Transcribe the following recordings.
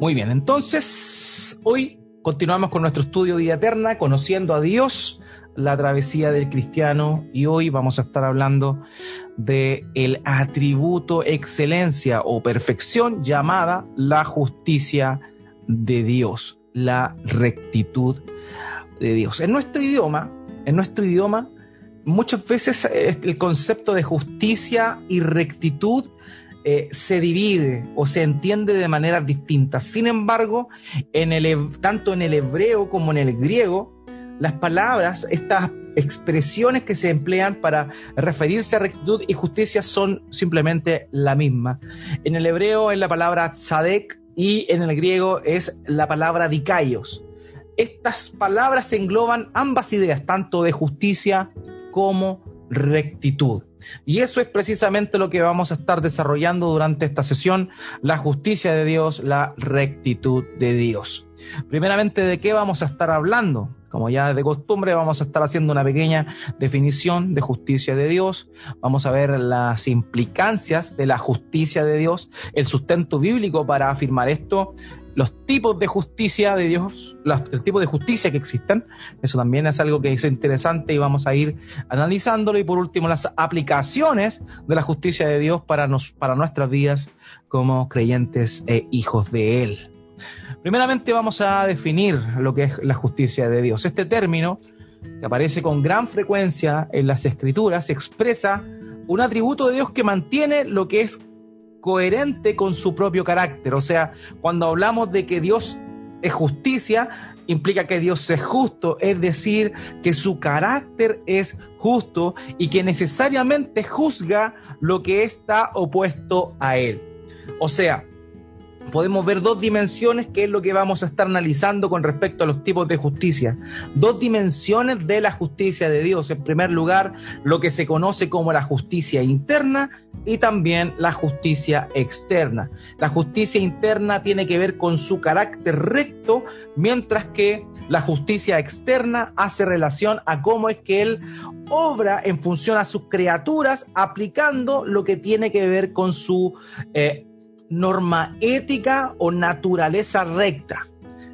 Muy bien, entonces hoy continuamos con nuestro estudio Vida Eterna, conociendo a Dios, la travesía del cristiano, y hoy vamos a estar hablando de el atributo excelencia o perfección llamada la justicia de Dios, la rectitud de Dios. En nuestro idioma, en nuestro idioma, muchas veces eh, el concepto de justicia y rectitud eh, se divide o se entiende de maneras distintas. Sin embargo, en el, tanto en el hebreo como en el griego, las palabras, estas expresiones que se emplean para referirse a rectitud y justicia son simplemente la misma. En el hebreo es la palabra tzadek y en el griego es la palabra dikaios. Estas palabras engloban ambas ideas, tanto de justicia como rectitud. Y eso es precisamente lo que vamos a estar desarrollando durante esta sesión, la justicia de Dios, la rectitud de Dios. Primeramente, ¿de qué vamos a estar hablando? Como ya de costumbre, vamos a estar haciendo una pequeña definición de justicia de Dios. Vamos a ver las implicancias de la justicia de Dios, el sustento bíblico para afirmar esto, los tipos de justicia de Dios, los, el tipo de justicia que existen. Eso también es algo que es interesante y vamos a ir analizándolo. Y por último, las aplicaciones de la justicia de Dios para, nos, para nuestras vidas como creyentes e hijos de Él. Primeramente vamos a definir lo que es la justicia de Dios. Este término, que aparece con gran frecuencia en las escrituras, expresa un atributo de Dios que mantiene lo que es coherente con su propio carácter. O sea, cuando hablamos de que Dios es justicia, implica que Dios es justo, es decir, que su carácter es justo y que necesariamente juzga lo que está opuesto a él. O sea, podemos ver dos dimensiones que es lo que vamos a estar analizando con respecto a los tipos de justicia. Dos dimensiones de la justicia de Dios. En primer lugar, lo que se conoce como la justicia interna y también la justicia externa. La justicia interna tiene que ver con su carácter recto, mientras que la justicia externa hace relación a cómo es que Él obra en función a sus criaturas, aplicando lo que tiene que ver con su eh, norma ética o naturaleza recta.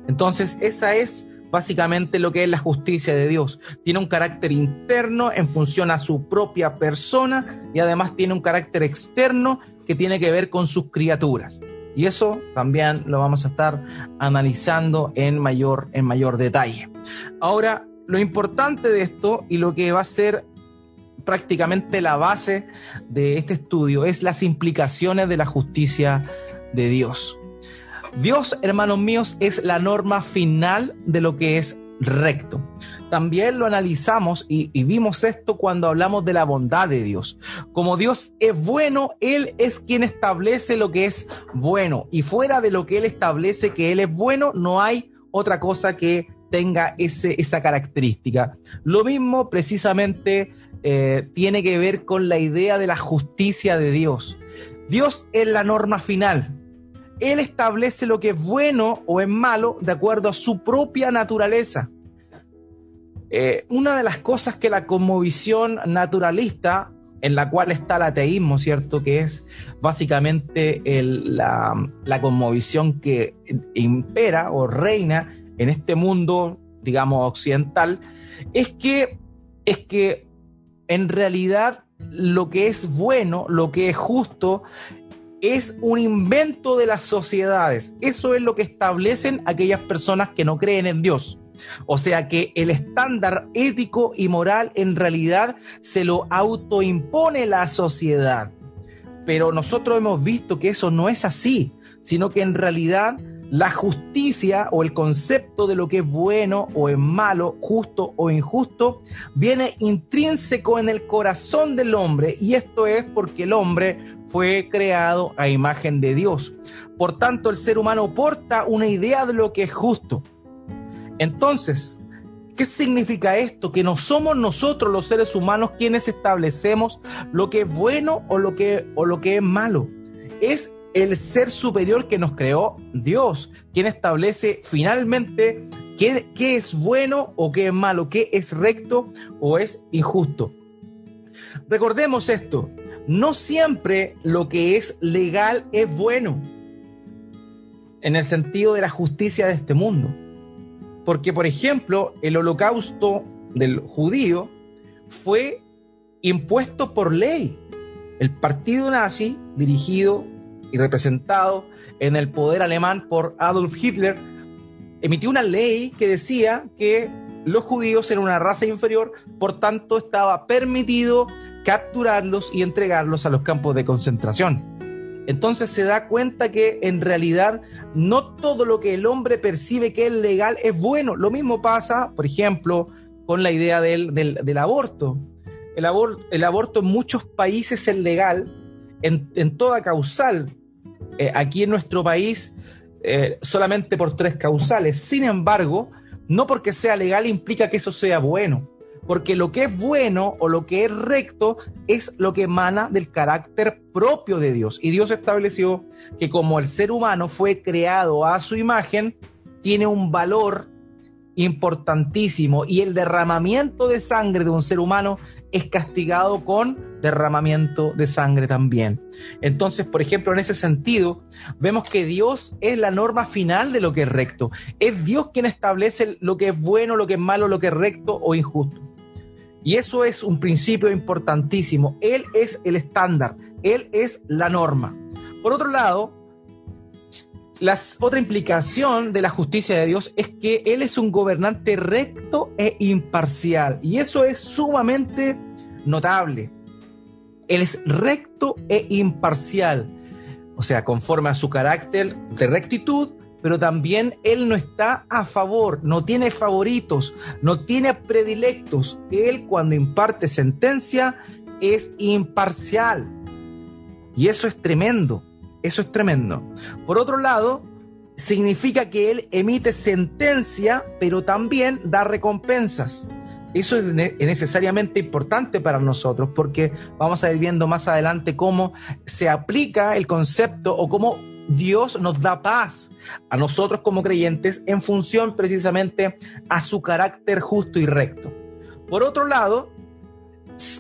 Entonces, esa es básicamente lo que es la justicia de Dios. Tiene un carácter interno en función a su propia persona y además tiene un carácter externo que tiene que ver con sus criaturas. Y eso también lo vamos a estar analizando en mayor, en mayor detalle. Ahora, lo importante de esto y lo que va a ser prácticamente la base de este estudio es las implicaciones de la justicia de Dios. Dios, hermanos míos, es la norma final de lo que es recto. También lo analizamos y, vimos esto cuando hablamos de la bondad de Dios. Como Dios es bueno, Él es quien establece lo que es bueno. Y fuera de lo que Él establece que Él es bueno, no hay otra cosa que tenga ese, esa característica. Lo mismo precisamente eh, tiene que ver con la idea de la justicia de Dios. Dios es la norma final. Él establece lo que es bueno o es malo de acuerdo a su propia naturaleza. Eh, una de las cosas que la conmovisión naturalista, en la cual está el ateísmo, ¿cierto? Que es básicamente la, la que impera o reina en este mundo, digamos, occidental, es que, es que en realidad lo que es bueno, lo que es justo, es un invento de las sociedades. Eso es lo que establecen aquellas personas que no creen en Dios. O sea que el estándar ético y moral en realidad se lo autoimpone la sociedad. Pero nosotros hemos visto que eso no es así, sino que en realidad la justicia o el concepto de lo que es bueno o es malo, justo o injusto, viene intrínseco en el corazón del hombre y esto es porque el hombre fue creado a imagen de Dios. Por tanto, el ser humano porta una idea de lo que es justo. Entonces, ¿qué significa esto? Que no somos nosotros los seres humanos quienes establecemos lo que es bueno o lo que, o lo que es malo. Es el ser superior que nos creó Dios, quien establece finalmente qué, es bueno o qué es malo, qué es recto o es injusto. Recordemos esto, no siempre lo que es legal es bueno. en el sentido de la justicia de este mundo. Porque, por ejemplo, el holocausto del judío fue impuesto por ley. El partido nazi, dirigido y representado en el poder alemán por Adolf Hitler, emitió una ley que decía que los judíos eran una raza inferior, por tanto estaba permitido capturarlos y entregarlos a los campos de concentración. Entonces se da cuenta que en realidad no todo lo que el hombre percibe que es legal es bueno. Lo mismo pasa, por ejemplo, con la idea del, aborto. El, el, aborto en muchos países es legal, en, toda causal. Eh, aquí en nuestro país eh, solamente por tres causales. Sin embargo, no porque sea legal implica que eso sea bueno porque lo que es bueno o lo que es recto es lo que emana del carácter propio de Dios. Y Dios estableció que como el ser humano fue creado a su imagen, tiene un valor importantísimo y el derramamiento de sangre de un ser humano es castigado con derramamiento de sangre también. Entonces, por ejemplo, en ese sentido, vemos que Dios es la norma final de lo que es recto. Es Dios quien establece lo que es bueno, lo que es malo, lo que es recto o injusto. Y eso es un principio importantísimo. Él es el estándar, Él es la norma. Por otro lado, la otra implicación de la justicia de Dios es que Él es un gobernante recto e imparcial. Y eso es sumamente notable. Él es recto e imparcial. O sea, conforme a su carácter de rectitud, pero también Él no está a favor, no tiene favoritos, no tiene predilectos. Él cuando imparte sentencia es imparcial. Y eso es tremendo, eso es tremendo. Por otro lado, significa que Él emite sentencia, pero también da recompensas. Eso es necesariamente importante para nosotros porque vamos a ir viendo más adelante cómo se aplica el concepto o cómo Dios nos da paz a nosotros como creyentes en función precisamente a su carácter justo y recto. Por otro lado,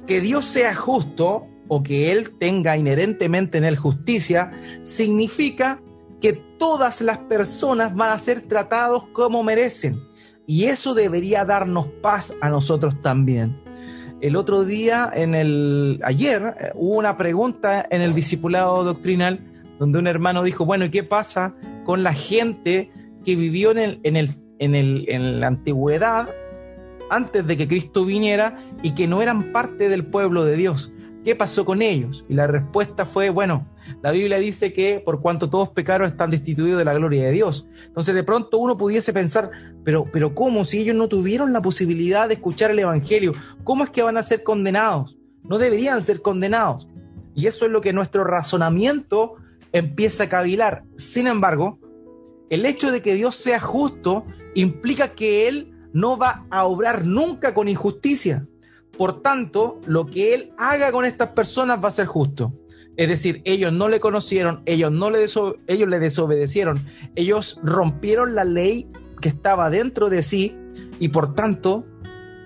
que Dios sea justo o que Él tenga inherentemente en Él justicia, significa que todas las personas van a ser tratados como merecen. Y eso debería darnos paz a nosotros también. El otro día, en el ayer, eh, hubo una pregunta en el discipulado doctrinal donde un hermano dijo, bueno, ¿y qué pasa con la gente que vivió en, el, en, el, en, el, en la antigüedad antes de que Cristo viniera y que no eran parte del pueblo de Dios? ¿Qué pasó con ellos? Y la respuesta fue, bueno, la Biblia dice que por cuanto todos pecaron están destituidos de la gloria de Dios. Entonces de pronto uno pudiese pensar, pero, pero ¿cómo? Si ellos no tuvieron la posibilidad de escuchar el Evangelio, ¿cómo es que van a ser condenados? No deberían ser condenados. Y eso es lo que nuestro razonamiento empieza a cavilar. Sin embargo, el hecho de que Dios sea justo implica que Él no va a obrar nunca con injusticia. Por tanto, lo que Él haga con estas personas va a ser justo. Es decir, ellos no le conocieron, ellos, no le, ellos le desobedecieron, ellos rompieron la ley que estaba dentro de sí y por tanto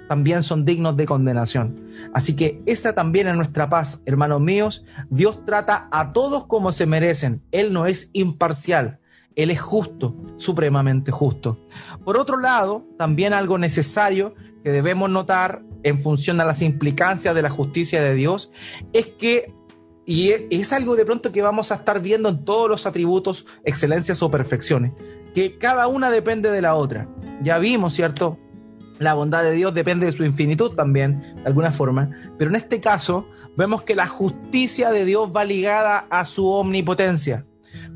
también son dignos de condenación. Así que esa también es nuestra paz, hermanos míos. Dios trata a todos como se merecen. Él no es imparcial. Él es justo, supremamente justo. Por otro lado, también algo necesario que debemos notar en función a las implicancias de la justicia de Dios es que, y es algo de pronto que vamos a estar viendo en todos los atributos, excelencias o perfecciones, que cada una depende de la otra. Ya vimos, ¿cierto? la bondad de Dios depende de su infinitud también, de alguna forma, pero en este caso vemos que la justicia de Dios va ligada a su omnipotencia.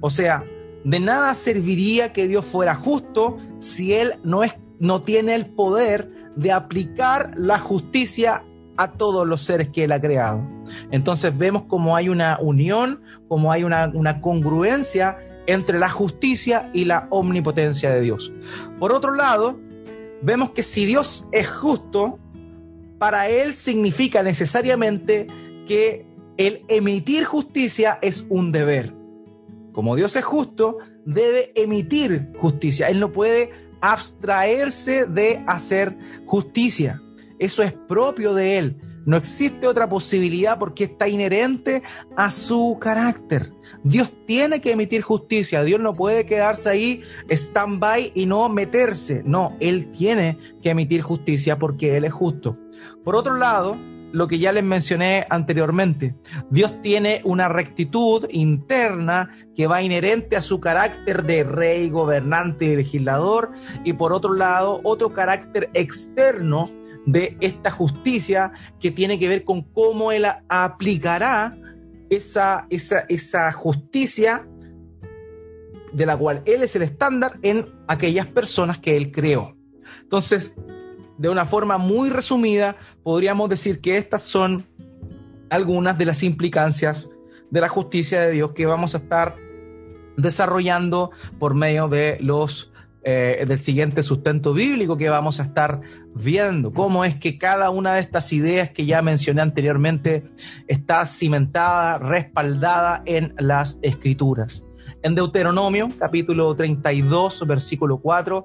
O sea, de nada serviría que Dios fuera justo si Él no, es, no tiene el poder de aplicar la justicia a todos los seres que Él ha creado. Entonces vemos como hay una unión, como hay una congruencia entre la justicia y la omnipotencia de Dios. Por otro lado, vemos que si Dios es justo, para Él significa necesariamente que el emitir justicia es un deber. Como Dios es justo, debe emitir justicia. Él no puede abstraerse de hacer justicia. Eso es propio de Él. No existe otra posibilidad porque está inherente a su carácter. Dios tiene que emitir justicia. Dios no puede quedarse ahí stand-by y no meterse. No, Él tiene que emitir justicia porque Él es justo. Por otro lado, lo que ya les mencioné anteriormente. Dios tiene una rectitud interna que va inherente a su carácter de rey, gobernante y legislador, y por otro lado, otro carácter externo de esta justicia que tiene que ver con cómo él aplicará esa, esa, esa justicia de la cual él es el estándar en aquellas personas que él creó. Entonces, de una forma muy resumida, podríamos decir que estas son algunas de las implicancias de la justicia de Dios que vamos a estar desarrollando por medio de los eh, del siguiente sustento bíblico que vamos a estar viendo, cómo es que cada una de estas ideas que ya mencioné anteriormente está cimentada, respaldada en las escrituras. En Deuteronomio, capítulo 32, versículo 4,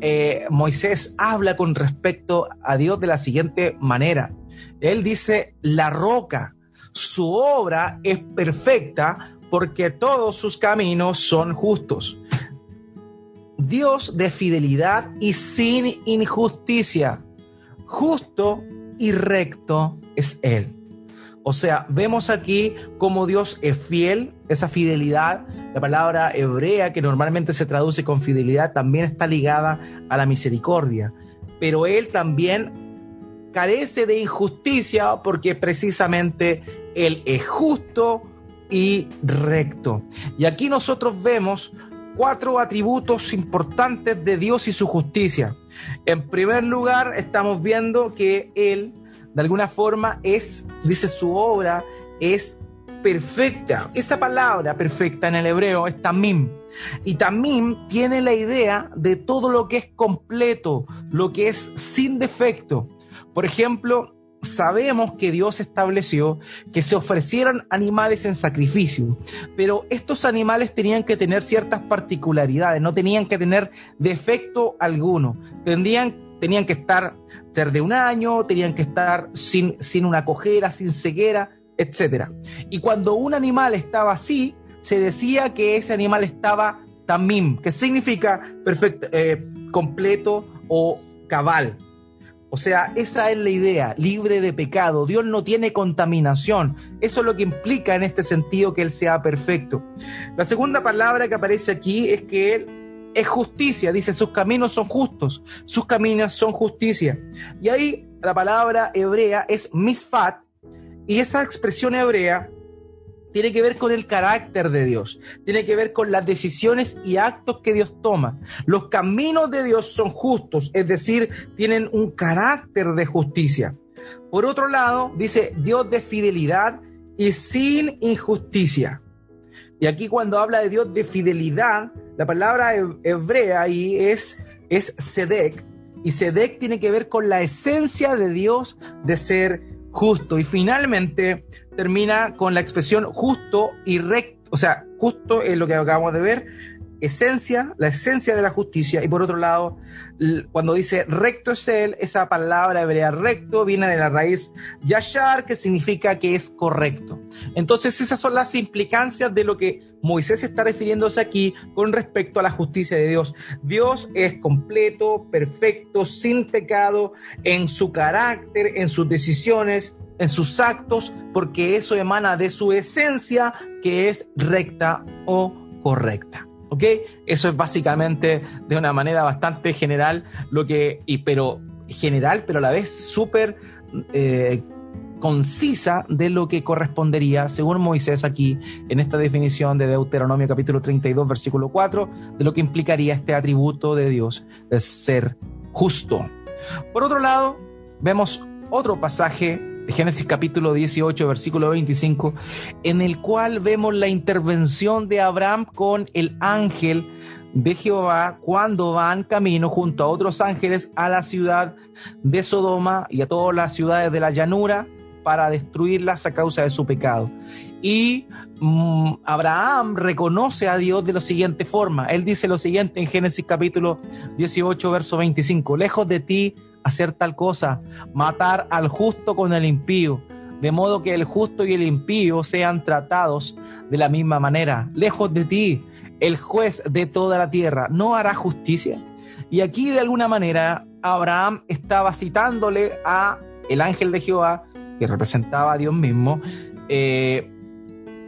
eh, Moisés habla con respecto a Dios de la siguiente manera. Él dice, la roca, su obra es perfecta porque todos sus caminos son justos. Dios de fidelidad y sin injusticia. Justo y recto es Él. O sea, vemos aquí cómo Dios es fiel, esa fidelidad, la palabra hebrea que normalmente se traduce con fidelidad también está ligada a la misericordia. Pero Él también carece de injusticia porque precisamente Él es justo y recto. Y aquí nosotros vemos cuatro atributos importantes de Dios y su justicia. En primer lugar, estamos viendo que Él, de alguna forma, es, dice su obra, es perfecta. Esa palabra perfecta en el hebreo es tamim. Y tamim tiene la idea de todo lo que es completo, lo que es sin defecto. Por ejemplo, sabemos que Dios estableció que se ofrecieran animales en sacrificio, pero estos animales tenían que tener ciertas particularidades, no tenían que tener defecto alguno, tendrían, tenían que estar, ser de un año, tenían que estar sin, sin una cojera, sin ceguera, etc. Y cuando un animal estaba así, se decía que ese animal estaba tamim, que significa perfecto, eh, completo o cabal. O sea, esa es la idea, libre de pecado. Dios no tiene contaminación. Eso es lo que implica en este sentido que Él sea perfecto. La segunda palabra que aparece aquí es que Él es justicia. Dice, sus caminos son justos, sus caminos son justicia. Y ahí la palabra hebrea es misfat. Y esa expresión hebrea tiene que ver con el carácter de Dios, tiene que ver con las decisiones y actos que Dios toma. Los caminos de Dios son justos, es decir, tienen un carácter de justicia. Por otro lado, dice Dios de fidelidad y sin injusticia. Y aquí cuando habla de Dios de fidelidad, la palabra hebrea ahí es, es Sedek, y Sedek tiene que ver con la esencia de Dios de ser justo. Y finalmente termina con la expresión justo y recto, o sea, justo es lo que acabamos de ver, esencia, la esencia de la justicia, y por otro lado, cuando dice recto es él, esa palabra hebrea recto viene de la raíz yashar, que significa que es correcto. Entonces, esas son las implicancias de lo que Moisés está refiriéndose aquí con respecto a la justicia de Dios. Dios es completo, perfecto, sin pecado en su carácter, en sus decisiones, en sus actos, porque eso emana de su esencia que es recta o correcta. ¿Ok? Eso es básicamente de una manera bastante general lo que, y, pero general, pero a la vez súper eh, concisa de lo que correspondería, según Moisés aquí, en esta definición de Deuteronomio capítulo 32, versículo 4, de lo que implicaría este atributo de Dios de ser justo. Por otro lado, vemos otro pasaje Génesis capítulo 18, versículo 25, en el cual vemos la intervención de Abraham con el ángel de Jehová cuando van camino junto a otros ángeles a la ciudad de Sodoma y a todas las ciudades de la llanura para destruirlas a causa de su pecado. Y mm, Abraham reconoce a Dios de la siguiente forma. Él dice lo siguiente en Génesis capítulo 18, verso 25. Lejos de ti hacer tal cosa, matar al justo con el impío, de modo que el justo y el impío sean tratados de la misma manera. Lejos de ti, el juez de toda la tierra, ¿no hará justicia? Y aquí de alguna manera Abraham estaba citándole a el ángel de Jehová, que representaba a Dios mismo, eh,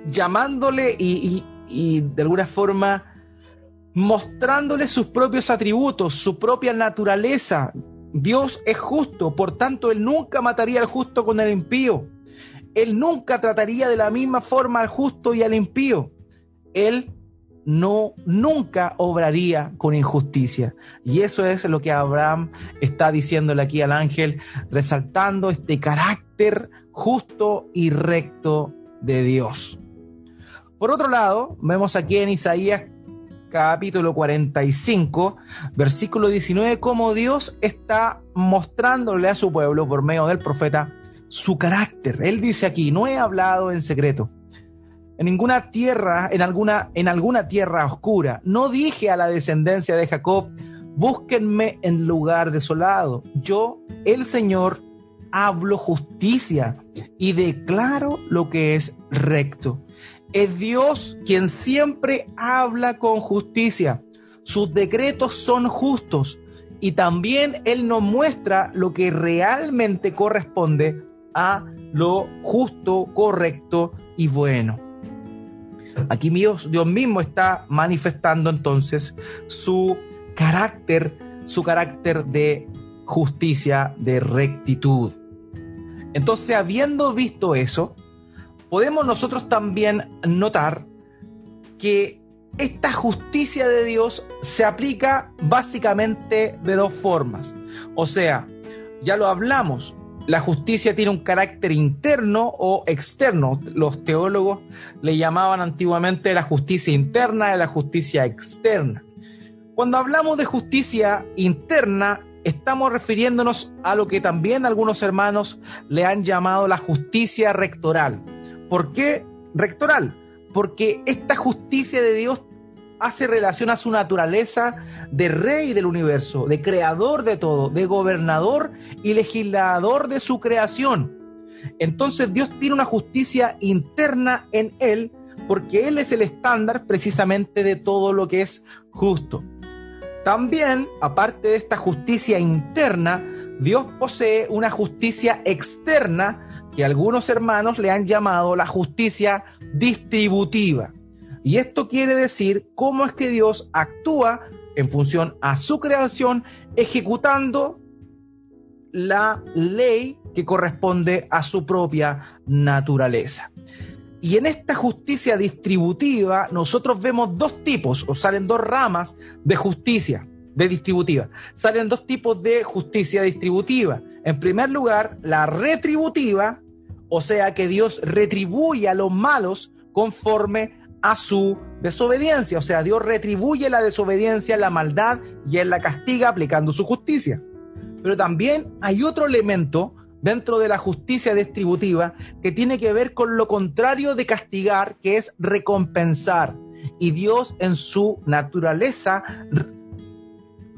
llamándole y, y de alguna forma mostrándole sus propios atributos, su propia naturaleza. Dios es justo, por tanto, Él nunca mataría al justo con el impío. Él nunca trataría de la misma forma al justo y al impío. Él no nunca obraría con injusticia. Y eso es lo que Abraham está diciéndole aquí al ángel, resaltando este carácter justo y recto de Dios. Por otro lado, vemos aquí en Isaías capítulo 45, versículo 19, cómo Dios está mostrándole a su pueblo por medio del profeta su carácter. Él dice aquí, no he hablado en secreto. En ninguna tierra, en alguna, en alguna tierra oscura, no dije a la descendencia de Jacob, búsquenme en lugar desolado. Yo, el Señor, hablo justicia y declaro lo que es recto. Es Dios quien siempre habla con justicia. Sus decretos son justos y también Él nos muestra lo que realmente corresponde a lo justo, correcto y bueno. Aquí Dios, Dios mismo está manifestando entonces su carácter, su carácter de justicia, de rectitud. Entonces, habiendo visto eso, podemos nosotros también notar que esta justicia de Dios se aplica básicamente de dos formas. O sea, ya lo hablamos, la justicia tiene un carácter interno o externo. Los teólogos le llamaban antiguamente la justicia interna y la justicia externa. Cuando hablamos de justicia interna, estamos refiriéndonos a lo que también algunos hermanos le han llamado la justicia rectoral. ¿Por qué rectoral? Porque esta justicia de Dios hace relación a su naturaleza de rey del universo, de creador de todo, de gobernador y legislador de su creación. Entonces Dios tiene una justicia interna en Él porque Él es el estándar precisamente de todo lo que es justo. También, aparte de esta justicia interna, Dios posee una justicia externa que algunos hermanos le han llamado la justicia distributiva. Y esto quiere decir cómo es que Dios actúa en función a su creación, ejecutando la ley que corresponde a su propia naturaleza. Y en esta justicia distributiva nosotros vemos dos tipos, o salen dos ramas de justicia de distributiva. Salen dos tipos de justicia distributiva. En primer lugar, la retributiva, o sea que Dios retribuye a los malos conforme a su desobediencia. O sea, Dios retribuye la desobediencia, la maldad y Él la castiga aplicando su justicia. Pero también hay otro elemento dentro de la justicia distributiva que tiene que ver con lo contrario de castigar, que es recompensar. Y Dios en su naturaleza,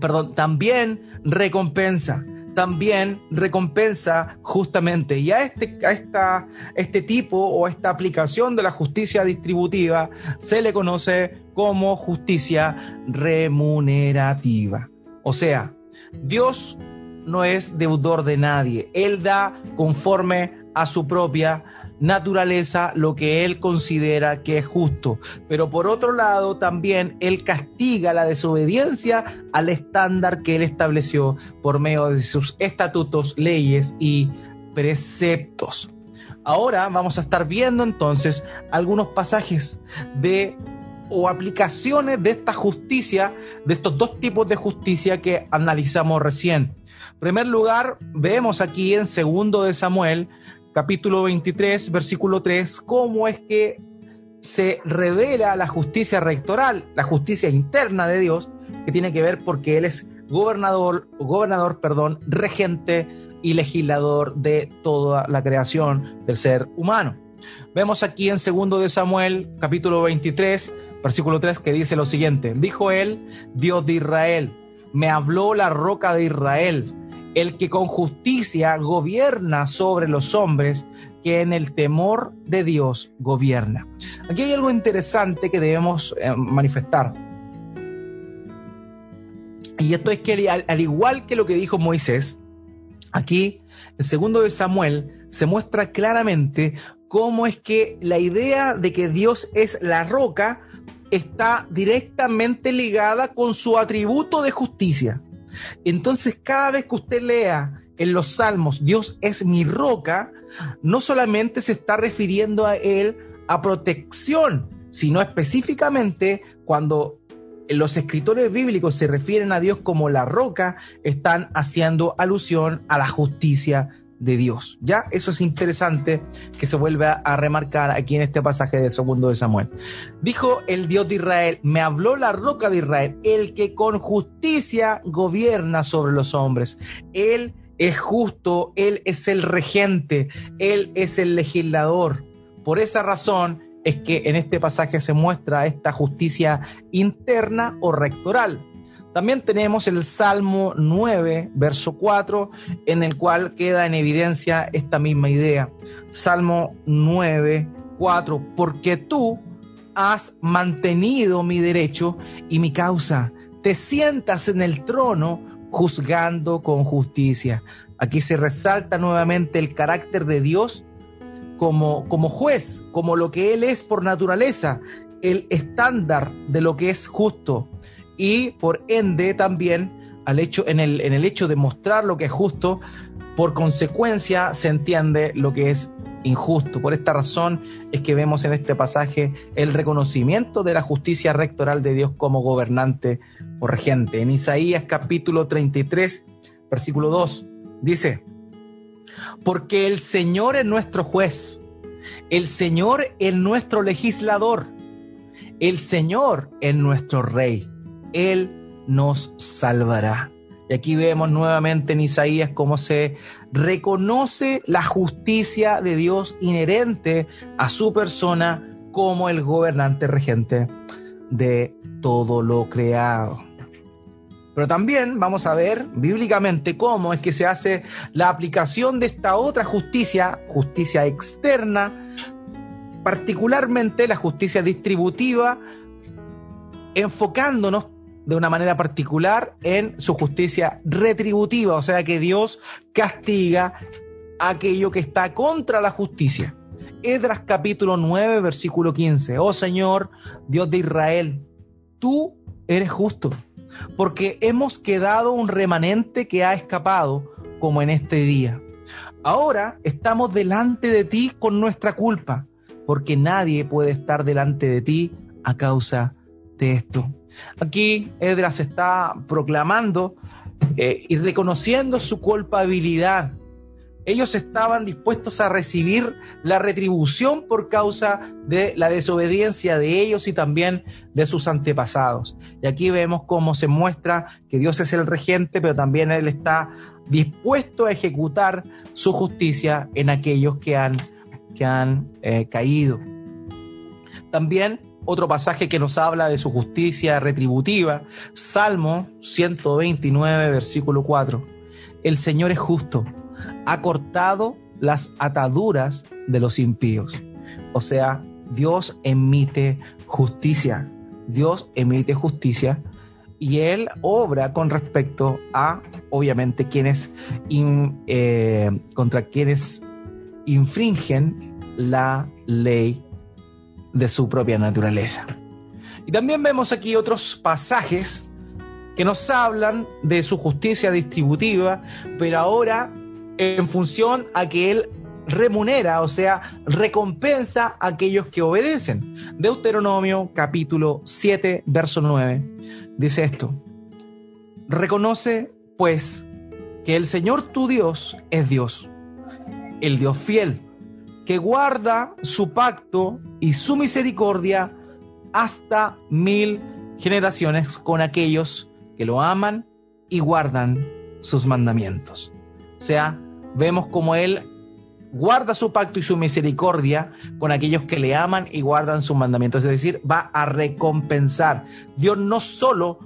perdón, también recompensa también recompensa justamente. Y a este, a esta, este tipo o esta aplicación de la justicia distributiva se le conoce como justicia remunerativa. O sea, Dios no es deudor de nadie. Él da conforme a su propia naturaleza lo que él considera que es justo. Pero por otro lado, también él castiga la desobediencia al estándar que él estableció por medio de sus estatutos, leyes y preceptos. Ahora vamos a estar viendo entonces algunos pasajes de o aplicaciones de esta justicia, de estos dos tipos de justicia que analizamos recién. En primer lugar, vemos aquí en segundo de Samuel, capítulo 23, versículo 3, cómo es que se revela la justicia rectoral, la justicia interna de Dios, que tiene que ver porque Él es gobernador, gobernador, perdón, regente y legislador de toda la creación del ser humano. Vemos aquí en segundo de Samuel, capítulo 23, versículo 3, que dice lo siguiente, dijo él, Dios de Israel, me habló la roca de Israel, el que con justicia gobierna sobre los hombres, que en el temor de Dios gobierna. Aquí hay algo interesante que debemos eh, manifestar. Y esto es que al, igual que lo que dijo Moisés, aquí en segundo de Samuel se muestra claramente cómo es que la idea de que Dios es la roca está directamente ligada con su atributo de justicia. Entonces, cada vez que usted lea en los salmos, Dios es mi roca, no solamente se está refiriendo a Él a protección, sino específicamente cuando los escritores bíblicos se refieren a Dios como la roca, están haciendo alusión a la justicia de Dios. Ya eso es interesante que se vuelve a remarcar aquí en este pasaje del segundo de Samuel. Dijo el Dios de Israel, me habló la roca de Israel, el que con justicia gobierna sobre los hombres. Él es justo, Él es el regente, Él es el legislador. Por esa razón es que en este pasaje se muestra esta justicia interna o rectoral. También tenemos el Salmo 9, verso 4, en el cual queda en evidencia esta misma idea. Salmo 9, 4, porque tú has mantenido mi derecho y mi causa. Te sientas en el trono juzgando con justicia. Aquí se resalta nuevamente el carácter de Dios como, como juez, como lo que Él es por naturaleza, el estándar de lo que es justo. Y por ende también al hecho, en, el, en el hecho de mostrar lo que es justo, por consecuencia se entiende lo que es injusto. Por esta razón es que vemos en este pasaje el reconocimiento de la justicia rectoral de Dios como gobernante o regente. En Isaías capítulo 33, versículo 2, dice, porque el Señor es nuestro juez, el Señor es nuestro legislador, el Señor es nuestro rey, Él nos salvará. Y aquí vemos nuevamente en Isaías cómo se reconoce la justicia de Dios inherente a su persona como el gobernante regente de todo lo creado. Pero también vamos a ver bíblicamente cómo es que se hace la aplicación de esta otra justicia, justicia externa, particularmente la justicia distributiva, enfocándonos de una manera particular en su justicia retributiva, o sea que Dios castiga aquello que está contra la justicia. Edras capítulo 9, versículo 15. Oh Señor, Dios de Israel, tú eres justo, porque hemos quedado un remanente que ha escapado como en este día. Ahora estamos delante de ti con nuestra culpa, porque nadie puede estar delante de ti a causa de esto. Aquí Edras está proclamando eh, y reconociendo su culpabilidad. Ellos estaban dispuestos a recibir la retribución por causa de la desobediencia de ellos y también de sus antepasados. Y aquí vemos cómo se muestra que Dios es el regente, pero también Él está dispuesto a ejecutar su justicia en aquellos que han, que han eh, caído. También otro pasaje que nos habla de su justicia retributiva, Salmo 129, versículo 4. El Señor es justo, ha cortado las ataduras de los impíos. O sea, Dios emite justicia. Dios emite justicia y Él obra con respecto a, obviamente, quienes eh, contra quienes infringen la ley de su propia naturaleza. Y también vemos aquí otros pasajes que nos hablan de su justicia distributiva, pero ahora en función a que Él remunera, o sea, recompensa a aquellos que obedecen. Deuteronomio capítulo 7, verso 9, dice esto. Reconoce, pues, que el Señor tu Dios es Dios, el Dios fiel, que guarda su pacto y su misericordia hasta mil generaciones con aquellos que lo aman y guardan sus mandamientos. O sea, vemos como Él guarda su pacto y su misericordia con aquellos que le aman y guardan sus mandamientos. Es decir, va a recompensar. Dios no solo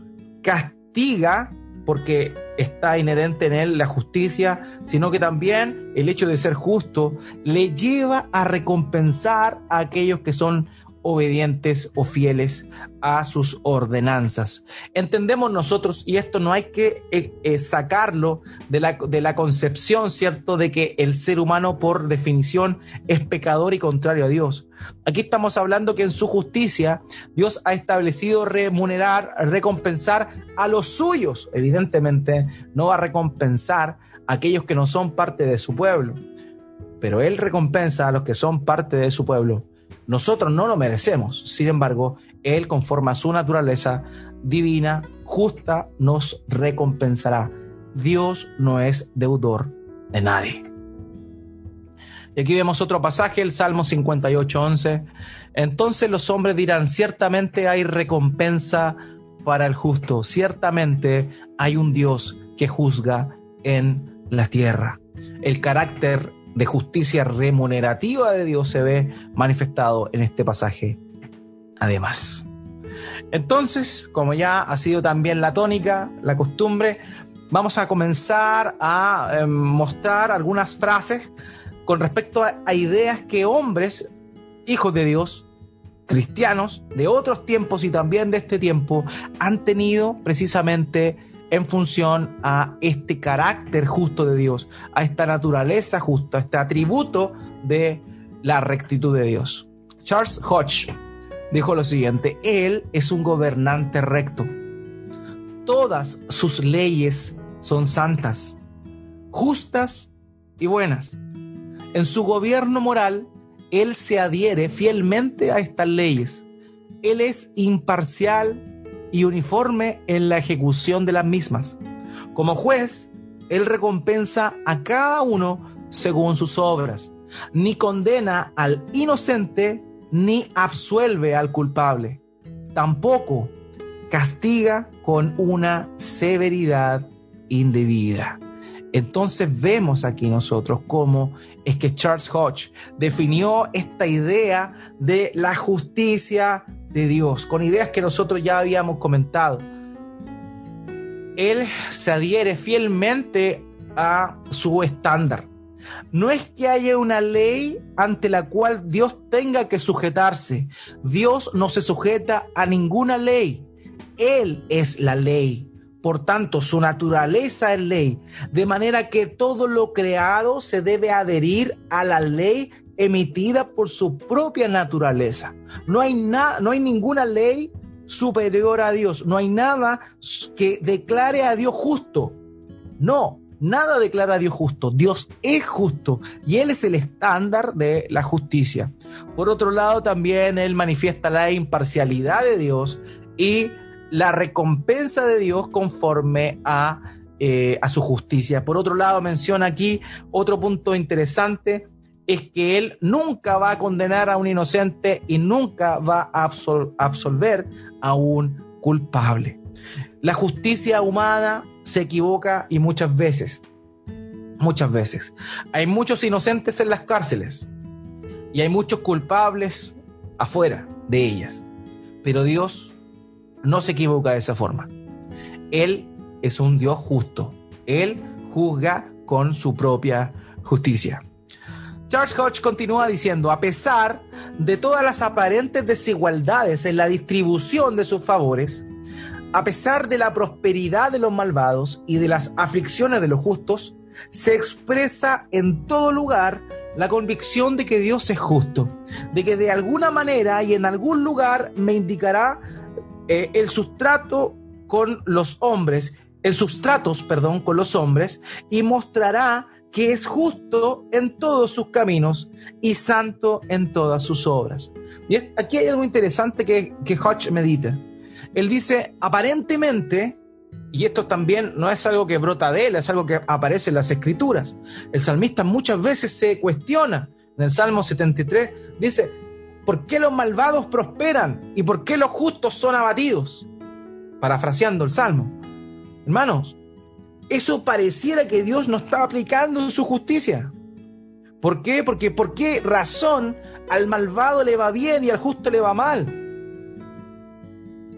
castiga porque está inherente en él la justicia, sino que también el hecho de ser justo le lleva a recompensar a aquellos que son obedientes o fieles a sus ordenanzas. Entendemos nosotros, y esto no hay que eh, eh, sacarlo de la, de la concepción, ¿cierto?, de que el ser humano por definición es pecador y contrario a Dios. Aquí estamos hablando que en su justicia Dios ha establecido remunerar, recompensar a los suyos. Evidentemente no va a recompensar a aquellos que no son parte de su pueblo, pero Él recompensa a los que son parte de su pueblo. Nosotros no lo merecemos, sin embargo, Él, conforme a su naturaleza divina, justa, nos recompensará. Dios no es deudor de nadie. Y aquí vemos otro pasaje, el Salmo 58, 11. Entonces los hombres dirán, ciertamente hay recompensa para el justo, ciertamente hay un Dios que juzga en la tierra. El carácter de justicia remunerativa de Dios se ve manifestado en este pasaje. Además. Entonces, como ya ha sido también la tónica, la costumbre, vamos a comenzar a em, mostrar algunas frases con respecto a ideas que hombres, hijos de Dios, cristianos de otros tiempos y también de este tiempo, han tenido precisamente en función a este carácter justo de Dios, a esta naturaleza justa, a este atributo de la rectitud de Dios. Charles Hodge dijo lo siguiente, Él es un gobernante recto. Todas sus leyes son santas, justas y buenas. En su gobierno moral, Él se adhiere fielmente a estas leyes. Él es imparcial y uniforme en la ejecución de las mismas. Como juez, Él recompensa a cada uno según sus obras, ni condena al inocente ni absuelve al culpable. Tampoco castiga con una severidad indebida. Entonces vemos aquí nosotros cómo es que Charles Hodge definió esta idea de la justicia de Dios, con ideas que nosotros ya habíamos comentado. Él se adhiere fielmente a su estándar. No es que haya una ley ante la cual Dios tenga que sujetarse. Dios no se sujeta a ninguna ley. Él es la ley. Por tanto, su naturaleza es ley. De manera que todo lo creado se debe adherir a la ley emitida por su propia naturaleza. No hay, nada, no hay ninguna ley superior a Dios, no hay nada que declare a Dios justo. No, nada declara a Dios justo. Dios es justo y Él es el estándar de la justicia. Por otro lado, también Él manifiesta la imparcialidad de Dios y la recompensa de Dios conforme a, eh, a su justicia. Por otro lado, menciona aquí otro punto interesante es que Él nunca va a condenar a un inocente y nunca va a absolver a un culpable. La justicia humana se equivoca y muchas veces, muchas veces. Hay muchos inocentes en las cárceles y hay muchos culpables afuera de ellas. Pero Dios no se equivoca de esa forma. Él es un Dios justo. Él juzga con su propia justicia. Charles Hodge continúa diciendo, a pesar de todas las aparentes desigualdades en la distribución de sus favores, a pesar de la prosperidad de los malvados y de las aflicciones de los justos, se expresa en todo lugar la convicción de que Dios es justo, de que de alguna manera y en algún lugar me indicará eh, el sustrato con los hombres, el sustratos, perdón, con los hombres y mostrará que es justo en todos sus caminos y santo en todas sus obras. Y aquí hay algo interesante que, que Hodge medita. Él dice, aparentemente, y esto también no es algo que brota de él, es algo que aparece en las escrituras. El salmista muchas veces se cuestiona. En el Salmo 73 dice, ¿por qué los malvados prosperan y por qué los justos son abatidos? Parafraseando el Salmo. Hermanos, eso pareciera que Dios no está aplicando su justicia. ¿Por qué? Porque ¿por qué razón al malvado le va bien y al justo le va mal?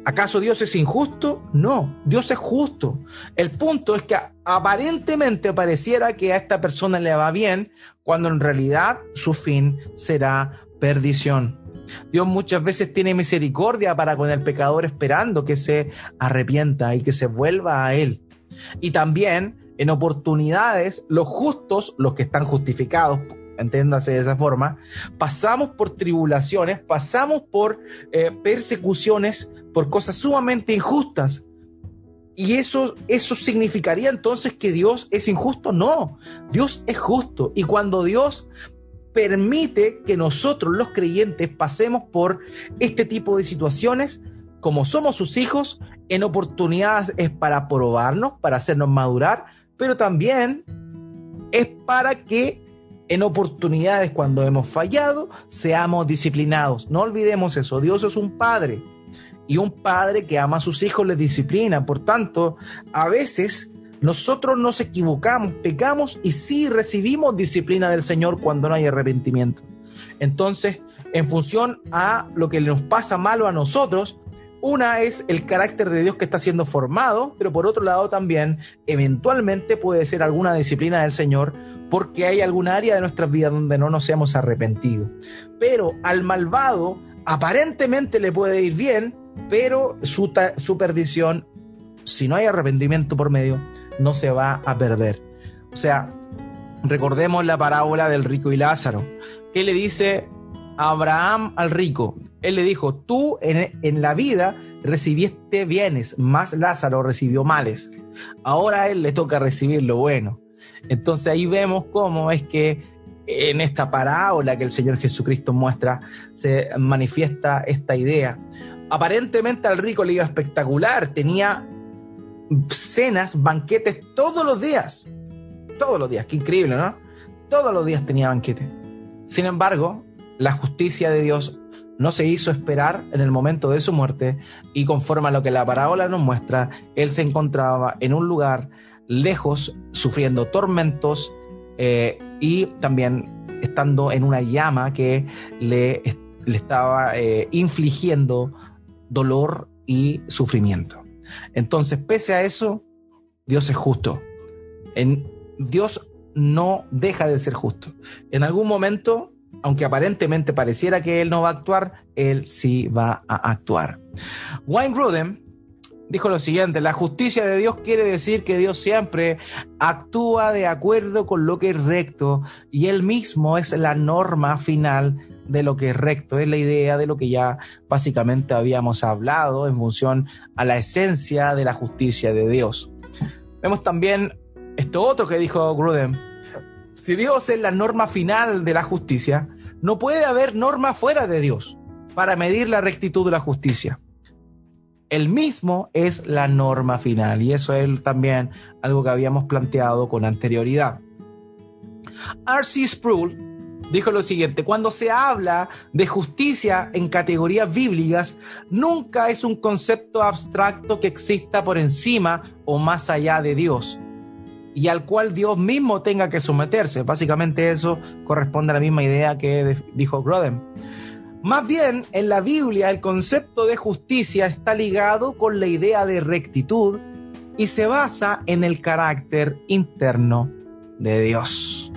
¿Acaso Dios es injusto? No, Dios es justo. El punto es que aparentemente pareciera que a esta persona le va bien, cuando en realidad su fin será perdición. Dios muchas veces tiene misericordia para con el pecador esperando que se arrepienta y que se vuelva a Él. Y también en oportunidades, los justos, los que están justificados, entiéndase de esa forma, pasamos por tribulaciones, pasamos por eh, persecuciones, por cosas sumamente injustas. ¿Y eso, eso significaría entonces que Dios es injusto? No, Dios es justo. Y cuando Dios permite que nosotros los creyentes pasemos por este tipo de situaciones, como somos sus hijos, en oportunidades es para probarnos, para hacernos madurar, pero también es para que en oportunidades cuando hemos fallado seamos disciplinados. No olvidemos eso, Dios es un padre y un padre que ama a sus hijos les disciplina. Por tanto, a veces nosotros nos equivocamos, pecamos y sí recibimos disciplina del Señor cuando no hay arrepentimiento. Entonces, en función a lo que nos pasa malo a nosotros, una es el carácter de Dios que está siendo formado, pero por otro lado también eventualmente puede ser alguna disciplina del Señor porque hay alguna área de nuestras vidas donde no nos hemos arrepentido. Pero al malvado aparentemente le puede ir bien, pero su, su perdición, si no hay arrepentimiento por medio, no se va a perder. O sea, recordemos la parábola del rico y Lázaro. ¿Qué le dice Abraham al rico? Él le dijo, tú en, la vida recibiste bienes, más Lázaro recibió males. Ahora a él le toca recibir lo bueno. Entonces ahí vemos cómo es que en esta parábola que el Señor Jesucristo muestra se manifiesta esta idea. Aparentemente al rico le iba espectacular, tenía cenas, banquetes todos los días. Todos los días, qué increíble, ¿no? Todos los días tenía banquete. Sin embargo, la justicia de Dios no se hizo esperar en el momento de su muerte y conforme a lo que la parábola nos muestra, él se encontraba en un lugar lejos, sufriendo tormentos eh, y también estando en una llama que le, le estaba eh, infligiendo dolor y sufrimiento. Entonces, pese a eso, Dios es justo. En, Dios no deja de ser justo. En algún momento, aunque aparentemente pareciera que Él no va a actuar, Él sí va a actuar. Wayne Grudem dijo lo siguiente, la justicia de Dios quiere decir que Dios siempre actúa de acuerdo con lo que es recto y Él mismo es la norma final de lo que es recto, es la idea de lo que ya básicamente habíamos hablado en función a la esencia de la justicia de Dios. Vemos también esto otro que dijo Gruden. Si Dios es la norma final de la justicia, no puede haber norma fuera de Dios para medir la rectitud de la justicia. El mismo es la norma final y eso es también algo que habíamos planteado con anterioridad. R.C. Sproul dijo lo siguiente, cuando se habla de justicia en categorías bíblicas, nunca es un concepto abstracto que exista por encima o más allá de Dios y al cual Dios mismo tenga que someterse. Básicamente eso corresponde a la misma idea que dijo Groden. Más bien, en la Biblia el concepto de justicia está ligado con la idea de rectitud y se basa en el carácter interno de Dios.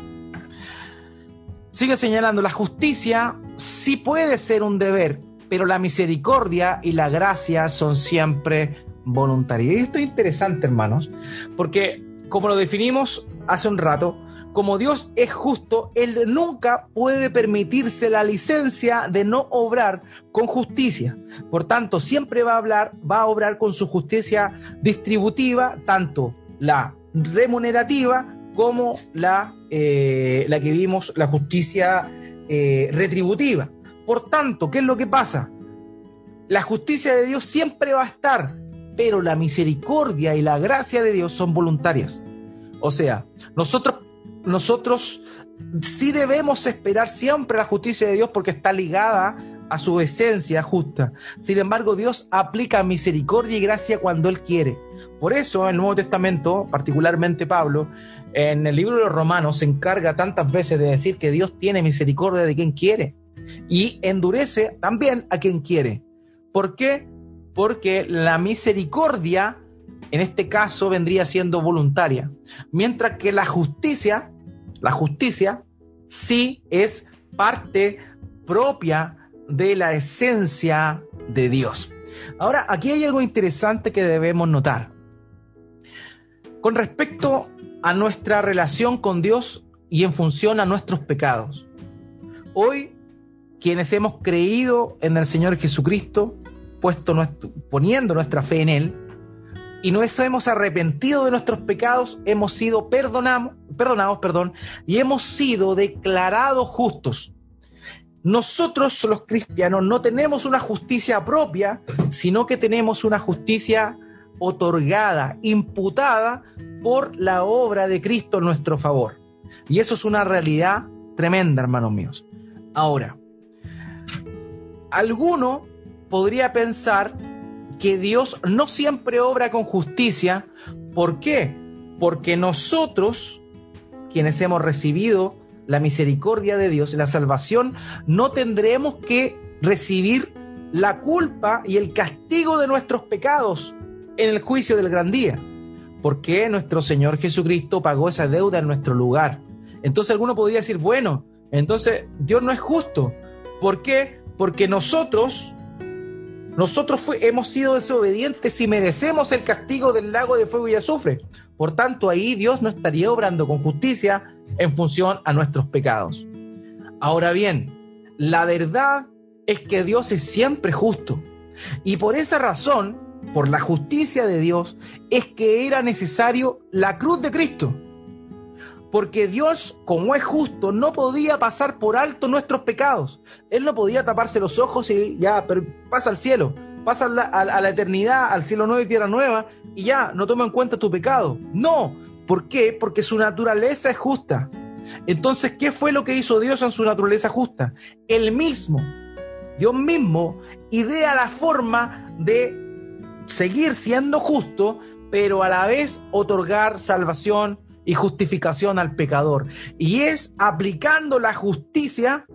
Sigue señalando, la justicia sí puede ser un deber, pero la misericordia y la gracia son siempre voluntarias. Y esto es interesante, hermanos, porque como lo definimos hace un rato, como Dios es justo, Él nunca puede permitirse la licencia de no obrar con justicia. Por tanto, siempre va a hablar, va a obrar con su justicia distributiva, tanto la remunerativa como la, eh, la que vimos, la justicia eh, retributiva. Por tanto, ¿qué es lo que pasa? La justicia de Dios siempre va a estar, pero la misericordia y la gracia de Dios son voluntarias. O sea, nosotros, nosotros sí debemos esperar siempre la justicia de Dios porque está ligada a su esencia justa. Sin embargo, Dios aplica misericordia y gracia cuando Él quiere. Por eso, el Nuevo Testamento, particularmente Pablo, en el libro de los Romanos se encarga tantas veces de decir que Dios tiene misericordia de quien quiere y endurece también a quien quiere. ¿Por qué? porque la misericordia, en este caso, vendría siendo voluntaria, mientras que la justicia, la justicia, sí es parte propia de la esencia de Dios. Ahora, aquí hay algo interesante que debemos notar. Con respecto a nuestra relación con Dios y en función a nuestros pecados. Hoy, quienes hemos creído en el Señor Jesucristo, poniendo nuestra fe en Él, y nos hemos arrepentido de nuestros pecados, hemos sido perdonados, perdón, y hemos sido declarados justos. Nosotros los cristianos no tenemos una justicia propia, sino que tenemos una justicia otorgada, imputada por la obra de Cristo en nuestro favor. Y eso es una realidad tremenda, hermanos míos. Ahora, alguno podría pensar que Dios no siempre obra con justicia. ¿Por qué? Porque nosotros, quienes hemos recibido la misericordia de Dios, la salvación, no tendremos que recibir la culpa y el castigo de nuestros pecados en el juicio del gran día, porque nuestro Señor Jesucristo pagó esa deuda en nuestro lugar. Entonces alguno podría decir, bueno, entonces Dios no es justo. ¿Por qué? Porque nosotros, nosotros hemos sido desobedientes y merecemos el castigo del lago de fuego y azufre. Por tanto, ahí Dios no estaría obrando con justicia en función a nuestros pecados. Ahora bien, la verdad es que Dios es siempre justo. Y por esa razón, por la justicia de Dios, es que era necesario la cruz de Cristo. Porque Dios, como es justo, no podía pasar por alto nuestros pecados. Él no podía taparse los ojos y ya, pero pasa al cielo, pasa a la, a la eternidad, al cielo nuevo y tierra nueva, y ya, no toma en cuenta tu pecado. No, ¿por qué? Porque su naturaleza es justa. Entonces, ¿qué fue lo que hizo Dios en su naturaleza justa? Él mismo, Dios mismo, idea la forma de seguir siendo justo, pero a la vez otorgar salvación y justificación al pecador. Y es aplicando la justicia,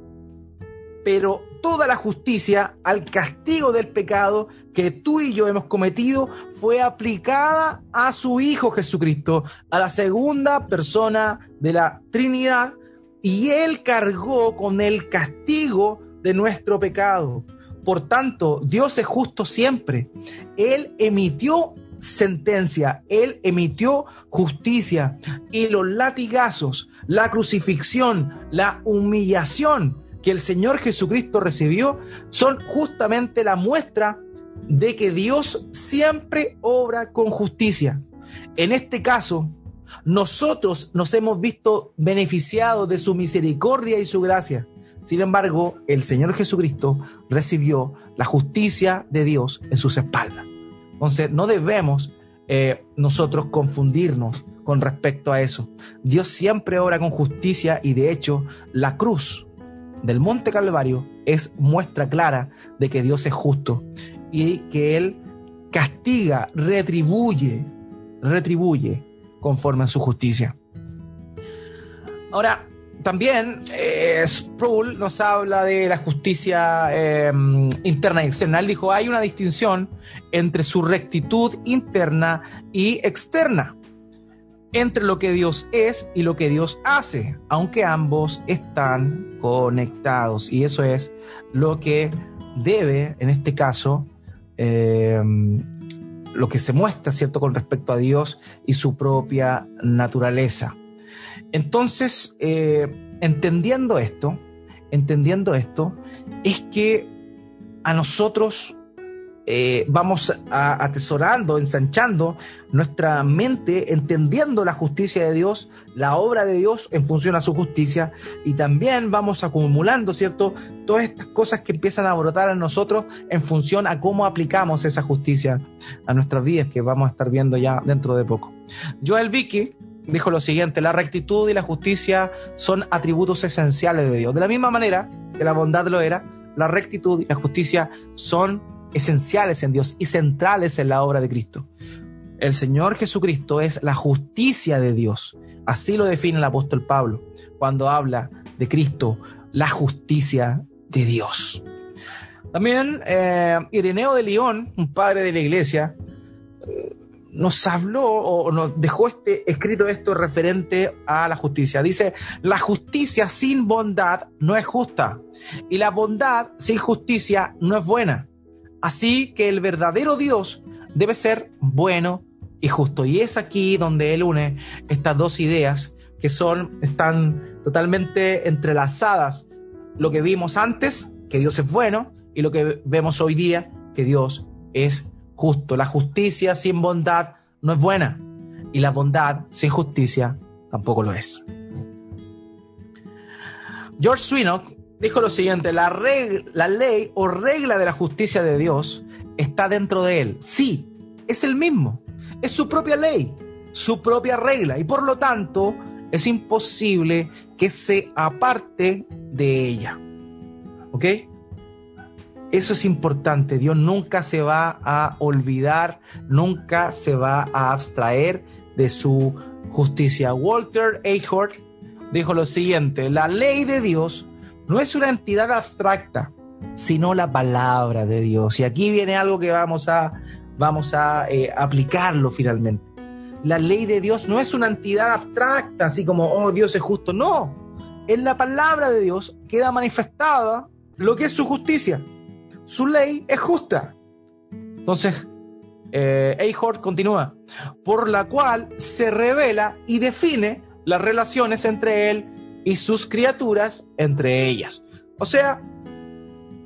pero toda la justicia al castigo del pecado que tú y yo hemos cometido fue aplicada a su Hijo Jesucristo, a la segunda persona de la Trinidad, y Él cargó con el castigo de nuestro pecado. Por tanto, Dios es justo siempre. Él emitió sentencia, Él emitió justicia y los latigazos, la crucifixión, la humillación que el Señor Jesucristo recibió son justamente la muestra de que Dios siempre obra con justicia. En este caso, nosotros nos hemos visto beneficiados de su misericordia y su gracia. Sin embargo, el Señor Jesucristo recibió la justicia de Dios en sus espaldas. Entonces, no debemos eh, nosotros confundirnos con respecto a eso. Dios siempre obra con justicia y de hecho la cruz del Monte Calvario es muestra clara de que Dios es justo y que Él castiga, retribuye, retribuye conforme a su justicia. Ahora, también eh, Sproul nos habla de la justicia eh, interna y externa. Él dijo, hay una distinción entre su rectitud interna y externa, entre lo que Dios es y lo que Dios hace, aunque ambos están conectados. Y eso es lo que debe, en este caso, eh, lo que se muestra, ¿cierto?, con respecto a Dios y su propia naturaleza. Entonces, eh, entendiendo esto, entendiendo esto, es que a nosotros eh, vamos atesorando, ensanchando nuestra mente, entendiendo la justicia de Dios, la obra de Dios en función a su justicia, y también vamos acumulando, ¿cierto? Todas estas cosas que empiezan a brotar en nosotros en función a cómo aplicamos esa justicia a nuestras vidas, que vamos a estar viendo ya dentro de poco. Joel Vicky dijo lo siguiente, la rectitud y la justicia son atributos esenciales de Dios. De la misma manera que la bondad lo era, la rectitud y la justicia son esenciales en Dios y centrales en la obra de Cristo. El Señor Jesucristo es la justicia de Dios. Así lo define el apóstol Pablo cuando habla de Cristo, la justicia de Dios. También eh, Ireneo de León, un padre de la iglesia, nos habló o nos dejó este, escrito esto referente a la justicia. Dice, la justicia sin bondad no es justa y la bondad sin justicia no es buena. Así que el verdadero Dios debe ser bueno y justo. Y es aquí donde él une estas dos ideas que son, están totalmente entrelazadas. Lo que vimos antes, que Dios es bueno, y lo que vemos hoy día, que Dios es justo. La justicia sin bondad no es buena y la bondad sin justicia tampoco lo es. George Swinock dijo lo siguiente, la, la ley o regla de la justicia de Dios está dentro de él. Sí, es el mismo, es su propia ley, su propia regla y por lo tanto es imposible que se aparte de ella. ¿Ok? Eso es importante. Dios nunca se va a olvidar, nunca se va a abstraer de su justicia. Walter Eichhorn dijo lo siguiente, la ley de Dios no es una entidad abstracta, sino la palabra de Dios. Y aquí viene algo que vamos a, vamos a eh, aplicarlo finalmente. La ley de Dios no es una entidad abstracta, así como, oh, Dios es justo. No, en la palabra de Dios queda manifestada lo que es su justicia su ley es justa. Entonces, eh, continúa, por la cual se revela y define las relaciones entre él y sus criaturas entre ellas. O sea,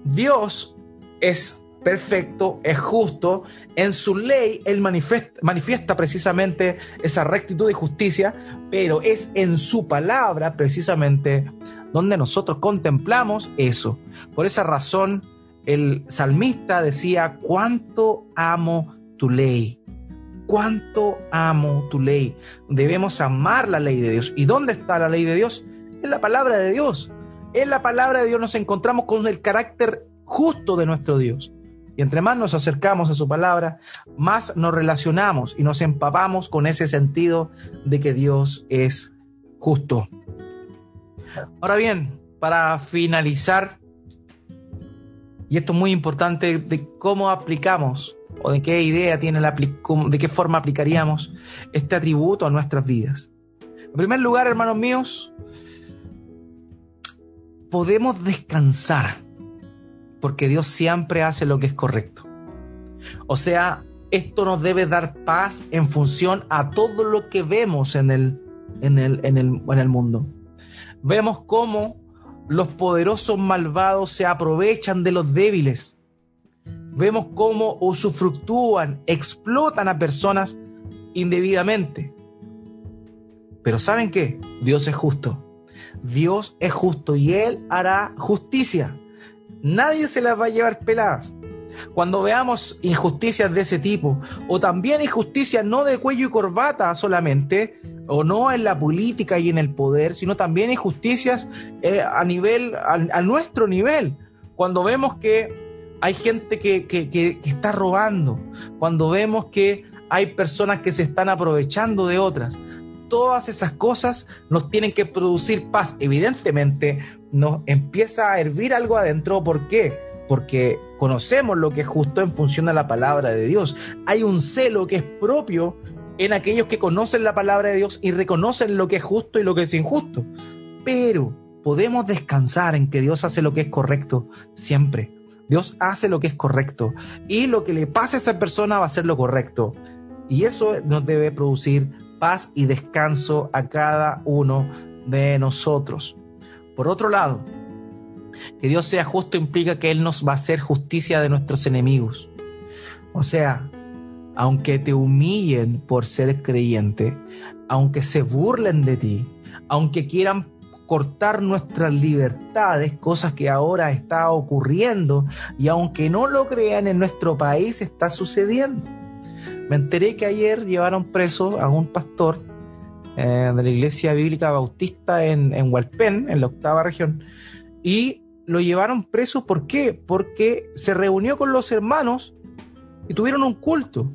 Dios es perfecto, es justo, en su ley él manifiesta, manifiesta, precisamente esa rectitud y justicia, pero es en su palabra precisamente donde nosotros contemplamos eso. Por esa razón, el salmista decía, cuánto amo tu ley, cuánto amo tu ley. Debemos amar la ley de Dios. ¿Y dónde está la ley de Dios? En la palabra de Dios. En la palabra de Dios nos encontramos con el carácter justo de nuestro Dios. Y entre más nos acercamos a su palabra, más nos relacionamos y nos empapamos con ese sentido de que Dios es justo. Ahora bien, para finalizar y esto es muy importante de cómo aplicamos o de qué idea tiene la de qué forma aplicaríamos este atributo a nuestras vidas. En primer lugar, hermanos míos, podemos descansar porque Dios siempre hace lo que es correcto. O sea, esto nos debe dar paz en función a todo lo que vemos en el, en el, en el, en el mundo. Vemos cómo los poderosos malvados se aprovechan de los débiles. Vemos cómo usufructúan, explotan a personas indebidamente. Pero ¿saben qué? Dios es justo. Dios es justo y Él hará justicia. Nadie se las va a llevar peladas. Cuando veamos injusticias de ese tipo, o también injusticias no de cuello y corbata solamente, o no en la política y en el poder, sino también injusticias eh, a nivel, a, nuestro nivel. Cuando vemos que hay gente que, que está robando, cuando vemos que hay personas que se están aprovechando de otras, todas esas cosas nos tienen que producir paz. Evidentemente, nos empieza a hervir algo adentro. ¿Por qué? Porque conocemos lo que es justo en función de la palabra de Dios. Hay un celo que es propio en aquellos que conocen la palabra de Dios y reconocen lo que es justo y lo que es injusto. Pero podemos descansar en que Dios hace lo que es correcto siempre. Dios hace lo que es correcto y lo que le pase a esa persona va a ser lo correcto. Y eso nos debe producir paz y descanso a cada uno de nosotros. Por otro lado, que Dios sea justo implica que Él nos va a hacer justicia de nuestros enemigos. O sea, aunque te humillen por ser creyente, aunque se burlen de ti, aunque quieran cortar nuestras libertades, cosas que ahora está ocurriendo y aunque no lo crean en nuestro país está sucediendo. Me enteré que ayer llevaron preso a un pastor eh, de la iglesia bíblica bautista en, en Hualpén, en la octava región, y lo llevaron preso, ¿por qué? Porque se reunió con los hermanos y tuvieron un culto.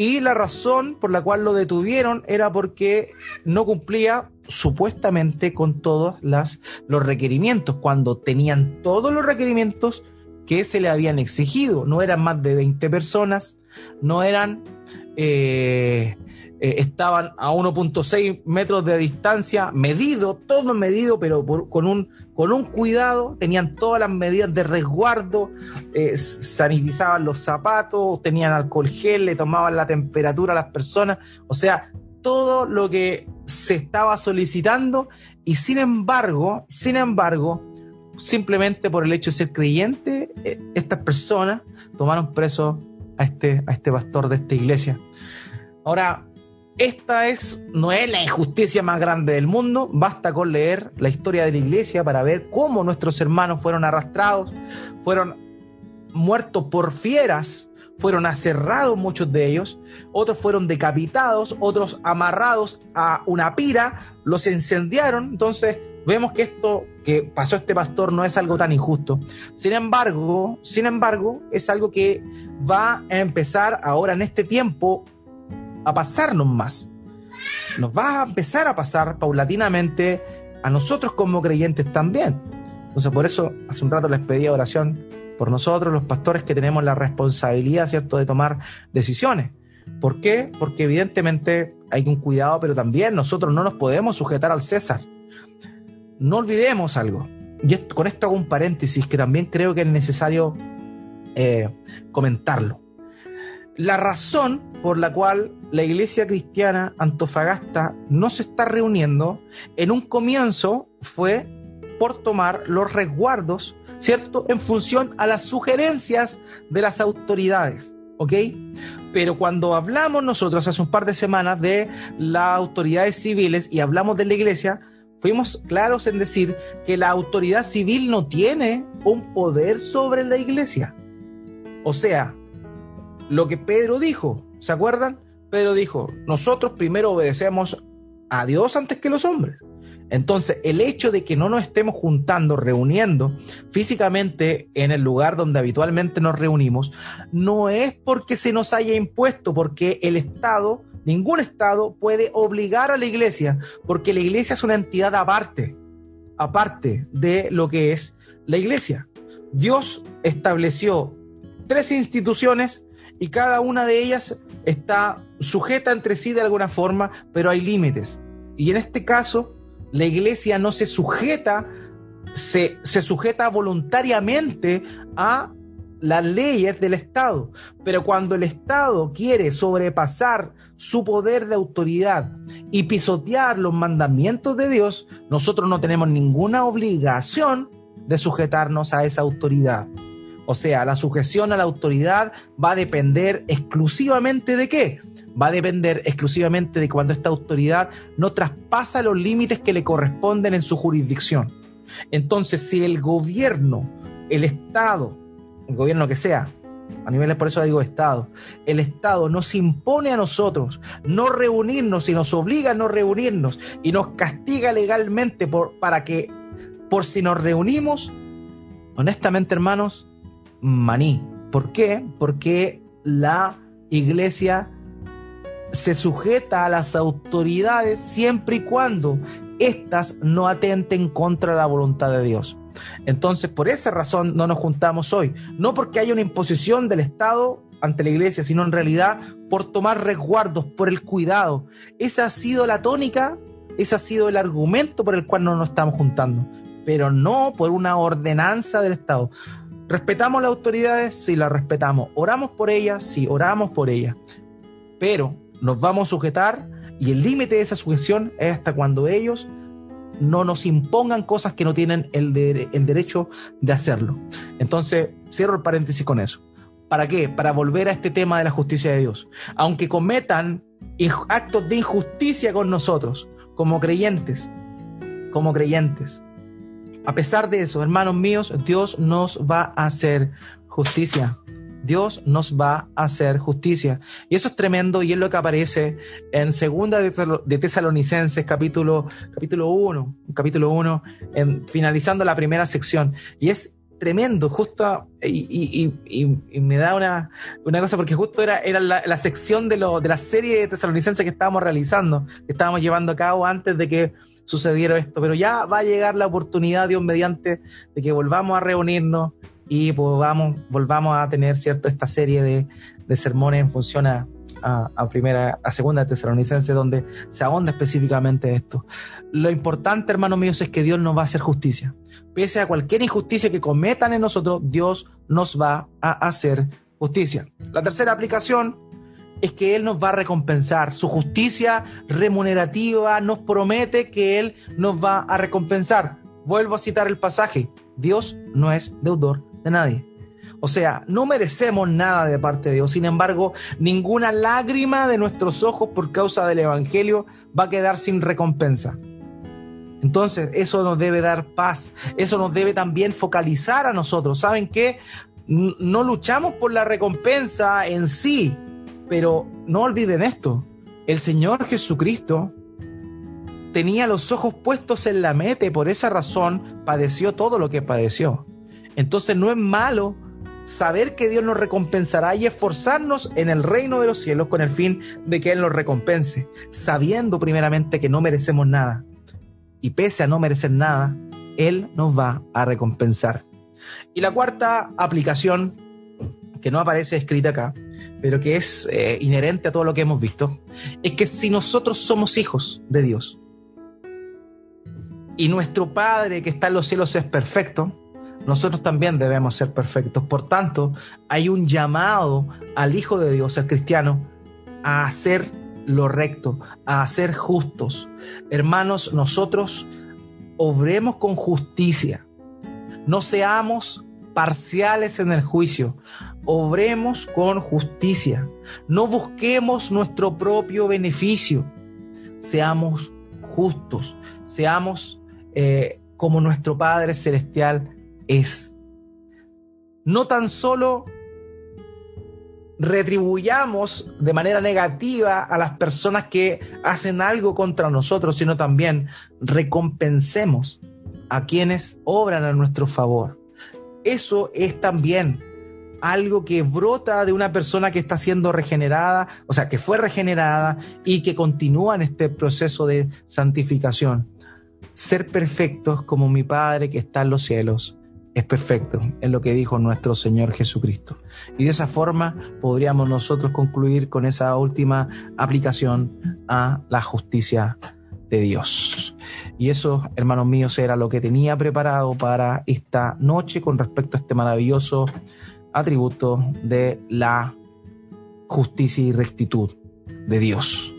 Y la razón por la cual lo detuvieron era porque no cumplía supuestamente con todos las, los requerimientos. Cuando tenían todos los requerimientos, que se le habían exigido. No eran más de 20 personas, no eran... Eh, eh, estaban a 1.6 metros de distancia, medido, todo medido, pero con, un, con un cuidado, tenían todas las medidas de resguardo, eh, sanitizaban los zapatos, tenían alcohol gel, le tomaban la temperatura a las personas, o sea, todo lo que se estaba solicitando y sin embargo, sin embargo, simplemente por el hecho de ser creyente, eh, estas personas tomaron preso a este, a este pastor de esta iglesia. Ahora, esta es, no es la injusticia más grande del mundo, basta con leer la historia de la iglesia para ver cómo nuestros hermanos fueron arrastrados, fueron muertos por fieras, fueron aserrados muchos de ellos, otros fueron decapitados, otros amarrados a una pira, los incendiaron, entonces vemos que esto que pasó este pastor no es algo tan injusto. Sin embargo, sin embargo, es algo que va a empezar ahora en este tiempo a pasarnos más. Nos va a empezar a pasar paulatinamente a nosotros como creyentes también. Entonces, por eso hace un rato les pedí oración por nosotros, los pastores que tenemos la responsabilidad, ¿cierto?, de tomar decisiones. ¿Por qué? Porque evidentemente hay un cuidado, pero también nosotros no nos podemos sujetar al César. No olvidemos algo. Y con esto hago un paréntesis que también creo que es necesario eh, comentarlo. La razón por la cual la iglesia cristiana Antofagasta no se está reuniendo, en un comienzo fue por tomar los resguardos, ¿cierto? En función a las sugerencias de las autoridades, ¿ok? Pero cuando hablamos nosotros hace un par de semanas de las autoridades civiles y hablamos de la iglesia, fuimos claros en decir que la autoridad civil no tiene un poder sobre la iglesia. O sea, lo que Pedro dijo. ¿Se acuerdan? Pedro dijo, nosotros primero obedecemos a Dios antes que los hombres. Entonces, el hecho de que no nos estemos juntando, reuniendo físicamente en el lugar donde habitualmente nos reunimos, no es porque se nos haya impuesto, porque el Estado, ningún Estado puede obligar a la iglesia, porque la iglesia es una entidad aparte, aparte de lo que es la iglesia. Dios estableció tres instituciones y cada una de ellas está sujeta entre sí de alguna forma, pero hay límites. Y en este caso, la iglesia no se sujeta, se, se sujeta voluntariamente a las leyes del Estado. Pero cuando el Estado quiere sobrepasar su poder de autoridad y pisotear los mandamientos de Dios, nosotros no tenemos ninguna obligación de sujetarnos a esa autoridad. O sea, la sujeción a la autoridad va a depender exclusivamente de qué? Va a depender exclusivamente de cuando esta autoridad no traspasa los límites que le corresponden en su jurisdicción. Entonces, si el gobierno, el Estado, el gobierno que sea, a niveles por eso digo Estado, el Estado nos impone a nosotros no reunirnos y nos obliga a no reunirnos y nos castiga legalmente por, para que, por si nos reunimos, honestamente hermanos, maní. ¿Por qué? Porque la iglesia se sujeta a las autoridades siempre y cuando éstas no atenten contra la voluntad de Dios. Entonces, por esa razón no nos juntamos hoy. No porque haya una imposición del Estado ante la iglesia, sino en realidad por tomar resguardos, por el cuidado. Esa ha sido la tónica, ese ha sido el argumento por el cual no nos estamos juntando, pero no por una ordenanza del Estado. ¿Respetamos las autoridades? Sí, las respetamos. ¿Oramos por ellas? Sí, oramos por ellas. Pero nos vamos a sujetar y el límite de esa sujeción es hasta cuando ellos no nos impongan cosas que no tienen el, el derecho de hacerlo. Entonces, cierro el paréntesis con eso. ¿Para qué? Para volver a este tema de la justicia de Dios. Aunque cometan actos de injusticia con nosotros, como creyentes, como creyentes, a pesar de eso, hermanos míos, Dios nos va a hacer justicia. Dios nos va a hacer justicia. Y eso es tremendo y es lo que aparece en segunda de Tesalonicenses capítulo, capítulo 1, capítulo 1, en, finalizando la primera sección. Y es tremendo, justo, y, me da una, cosa, porque justo era, era la, sección de, lo, de la serie de Tesalonicenses que estábamos realizando, que estábamos llevando a cabo antes de que sucediera esto, pero ya va a llegar la oportunidad, Dios mediante, de que volvamos a reunirnos y volvamos, a tener cierto esta serie de, sermones en función a, a, primera, a segunda tesalonicense, donde se ahonda específicamente esto. Lo importante, hermanos míos, es que Dios nos va a hacer justicia. Pese a cualquier injusticia que cometan en nosotros, Dios nos va a hacer justicia. La tercera aplicación es que Él nos va a recompensar. Su justicia remunerativa nos promete que Él nos va a recompensar. Vuelvo a citar el pasaje. Dios no es deudor de nadie. O sea, no merecemos nada de parte de Dios. Sin embargo, ninguna lágrima de nuestros ojos por causa del Evangelio va a quedar sin recompensa. Entonces, eso nos debe dar paz. Eso nos debe también focalizar a nosotros. ¿Saben qué? No luchamos por la recompensa en sí, pero no olviden esto. El Señor Jesucristo tenía los ojos puestos en la meta y por esa razón padeció todo lo que padeció. Entonces no es malo saber que Dios nos recompensará y esforzarnos en el reino de los cielos con el fin de que Él nos recompense, sabiendo primeramente que no merecemos nada. Y pese a no merecer nada, Él nos va a recompensar. Y la cuarta aplicación, que no aparece escrita acá, pero que es eh, inherente a todo lo que hemos visto, es que si nosotros somos hijos de Dios y nuestro Padre que está en los cielos es perfecto, nosotros también debemos ser perfectos. Por tanto, hay un llamado al Hijo de Dios, al cristiano, a hacer lo recto, a ser justos. Hermanos, nosotros obremos con justicia. No seamos parciales en el juicio. Obremos con justicia. No busquemos nuestro propio beneficio. Seamos justos. Seamos eh, como nuestro Padre Celestial es. No tan solo retribuyamos de manera negativa a las personas que hacen algo contra nosotros, sino también recompensemos a quienes obran a nuestro favor. Eso es también algo que brota de una persona que está siendo regenerada, o sea, que fue regenerada y que continúa en este proceso de santificación. Ser perfectos como mi Padre que está en los cielos es perfecto, en lo que dijo nuestro Señor Jesucristo. Y de esa forma podríamos nosotros concluir con esa última aplicación a la justicia de Dios. Y eso, hermanos míos, era lo que tenía preparado para esta noche con respecto a este maravilloso atributos de la justicia y rectitud de Dios.